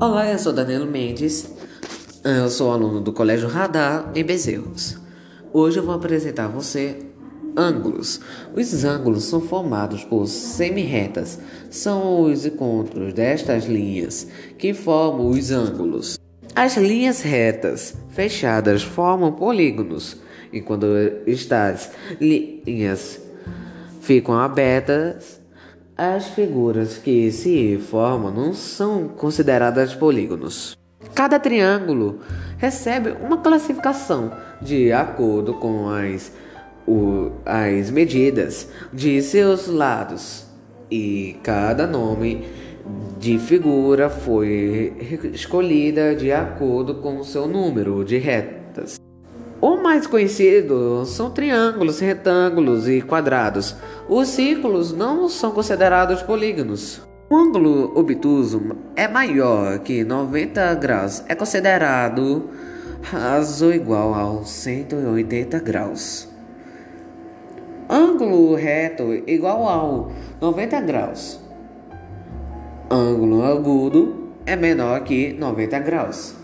Olá, eu sou Danilo Mendes, eu sou aluno do Colégio Radar em Bezerros. Hoje eu vou apresentar a você ângulos. Os ângulos são formados por semi-retas, são os encontros destas linhas que formam os ângulos. As linhas retas fechadas formam polígonos, e quando estas linhas ficam abertas, as figuras que se formam não são consideradas polígonos. Cada triângulo recebe uma classificação de acordo com as, o, as medidas de seus lados, e cada nome de figura foi escolhida de acordo com seu número de retas. O mais conhecido são triângulos, retângulos e quadrados. Os círculos não são considerados polígonos. O ângulo obtuso é maior que 90 graus, é considerado raso igual a 180 graus. Ângulo reto igual ao 90 graus. Ângulo agudo é menor que 90 graus.